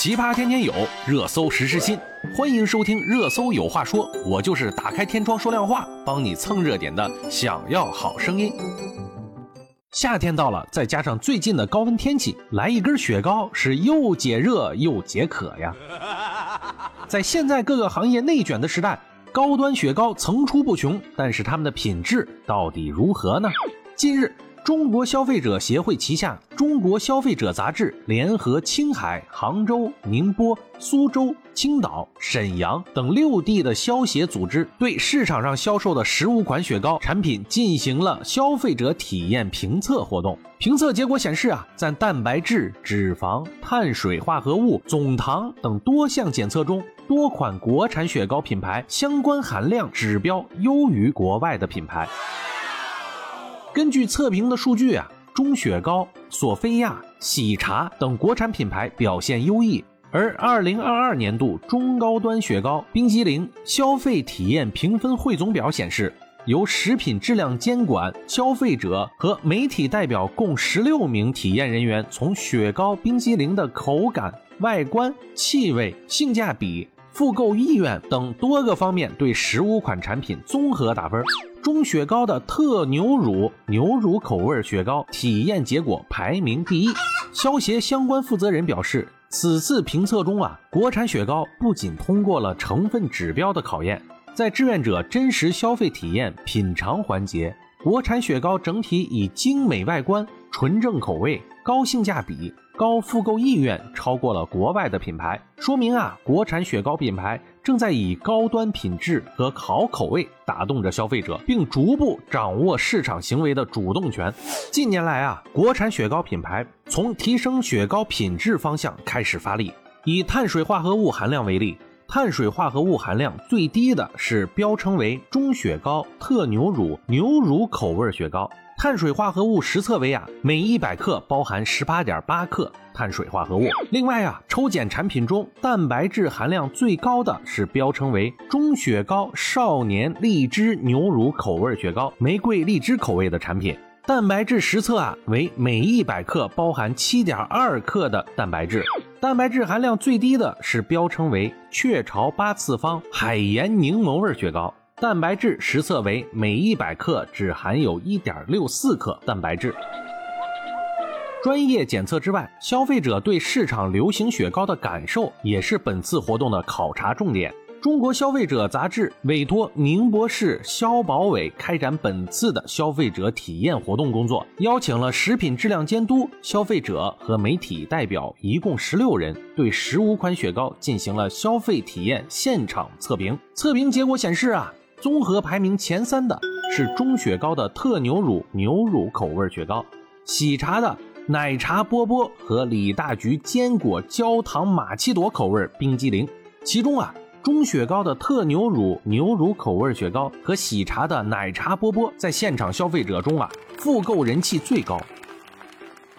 奇葩天天有，热搜时时新。欢迎收听《热搜有话说》，我就是打开天窗说亮话，帮你蹭热点的。想要好声音。夏天到了，再加上最近的高温天气，来一根雪糕是又解热又解渴呀。在现在各个行业内卷的时代，高端雪糕层出不穷，但是它们的品质到底如何呢？近日。中国消费者协会旗下《中国消费者》杂志联合青海、杭州、宁波、苏州、青岛、沈阳等六地的消协组织，对市场上销售的十五款雪糕产品进行了消费者体验评测活动。评测结果显示啊，在蛋白质、脂肪、碳水化合物、总糖等多项检测中，多款国产雪糕品牌相关含量指标优于国外的品牌。根据测评的数据啊，中雪糕、索菲亚、喜茶等国产品牌表现优异。而二零二二年度中高端雪糕冰激凌消费体验评分汇总表显示，由食品质量监管、消费者和媒体代表共十六名体验人员，从雪糕冰激凌的口感、外观、气味、性价比、复购意愿等多个方面，对十五款产品综合打分。中雪糕的特牛乳牛乳口味雪糕体验结果排名第一。消协相关负责人表示，此次评测中啊，国产雪糕不仅通过了成分指标的考验，在志愿者真实消费体验品尝环节，国产雪糕整体以精美外观、纯正口味、高性价比。高复购意愿超过了国外的品牌，说明啊，国产雪糕品牌正在以高端品质和好口味打动着消费者，并逐步掌握市场行为的主动权。近年来啊，国产雪糕品牌从提升雪糕品质方向开始发力。以碳水化合物含量为例，碳水化合物含量最低的是标称为中雪糕特牛乳牛乳口味雪糕。碳水化合物实测为啊，每一百克包含十八点八克碳水化合物。另外啊，抽检产品中蛋白质含量最高的是标称为中雪糕少年荔枝牛乳口味雪糕，玫瑰荔枝口味的产品，蛋白质实测啊为每一百克包含七点二克的蛋白质。蛋白质含量最低的是标称为雀巢八次方海盐柠檬味雪糕。蛋白质实测为每一百克只含有一点六四克蛋白质。专业检测之外，消费者对市场流行雪糕的感受也是本次活动的考察重点。中国消费者杂志委托宁波市消保委开展本次的消费者体验活动工作，邀请了食品质量监督、消费者和媒体代表一共十六人，对十五款雪糕进行了消费体验现场测评。测评结果显示啊。综合排名前三的是中雪糕的特牛乳牛乳口味雪糕，喜茶的奶茶波波和李大菊坚果焦糖玛奇朵口味冰激凌。其中啊，中雪糕的特牛乳牛乳口味雪糕和喜茶的奶茶波波在现场消费者中啊，复购人气最高。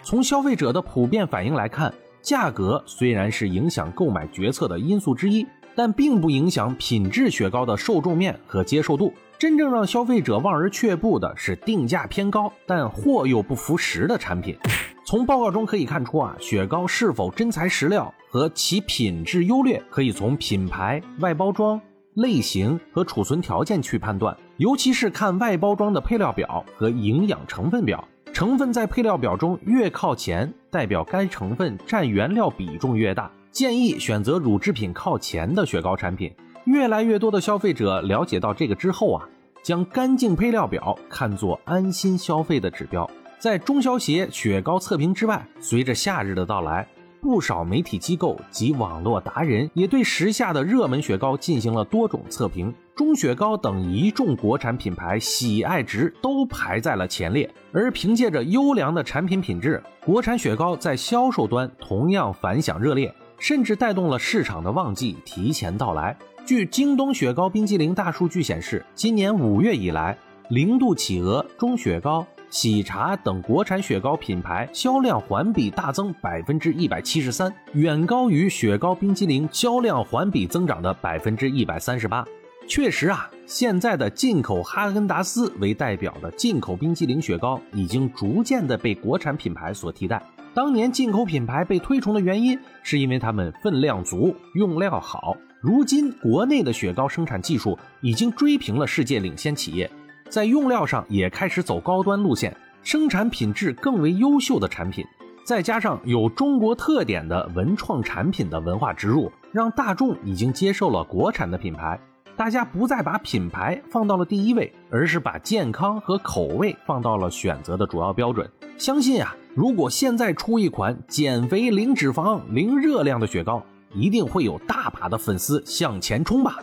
从消费者的普遍反应来看，价格虽然是影响购买决策的因素之一。但并不影响品质雪糕的受众面和接受度。真正让消费者望而却步的是定价偏高但货又不符实的产品。从报告中可以看出啊，雪糕是否真材实料和其品质优劣，可以从品牌、外包装、类型和储存条件去判断。尤其是看外包装的配料表和营养成分表，成分在配料表中越靠前，代表该成分占原料比重越大。建议选择乳制品靠前的雪糕产品。越来越多的消费者了解到这个之后啊，将干净配料表看作安心消费的指标。在中消协雪糕测评之外，随着夏日的到来，不少媒体机构及网络达人也对时下的热门雪糕进行了多种测评。中雪糕等一众国产品牌喜爱值都排在了前列。而凭借着优良的产品品质，国产雪糕在销售端同样反响热烈。甚至带动了市场的旺季提前到来。据京东雪糕冰激凌大数据显示，今年五月以来，零度企鹅、中雪糕、喜茶等国产雪糕品牌销量环比大增百分之一百七十三，远高于雪糕冰激凌销量环比增长的百分之一百三十八。确实啊，现在的进口哈根达斯为代表的进口冰激凌雪糕已经逐渐的被国产品牌所替代。当年进口品牌被推崇的原因，是因为它们分量足、用料好。如今国内的雪糕生产技术已经追平了世界领先企业，在用料上也开始走高端路线，生产品质更为优秀的产品，再加上有中国特点的文创产品的文化植入，让大众已经接受了国产的品牌。大家不再把品牌放到了第一位，而是把健康和口味放到了选择的主要标准。相信啊，如果现在出一款减肥、零脂肪、零热量的雪糕，一定会有大把的粉丝向前冲吧。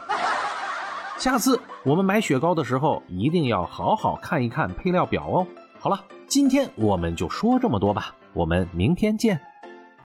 下次我们买雪糕的时候，一定要好好看一看配料表哦。好了，今天我们就说这么多吧，我们明天见。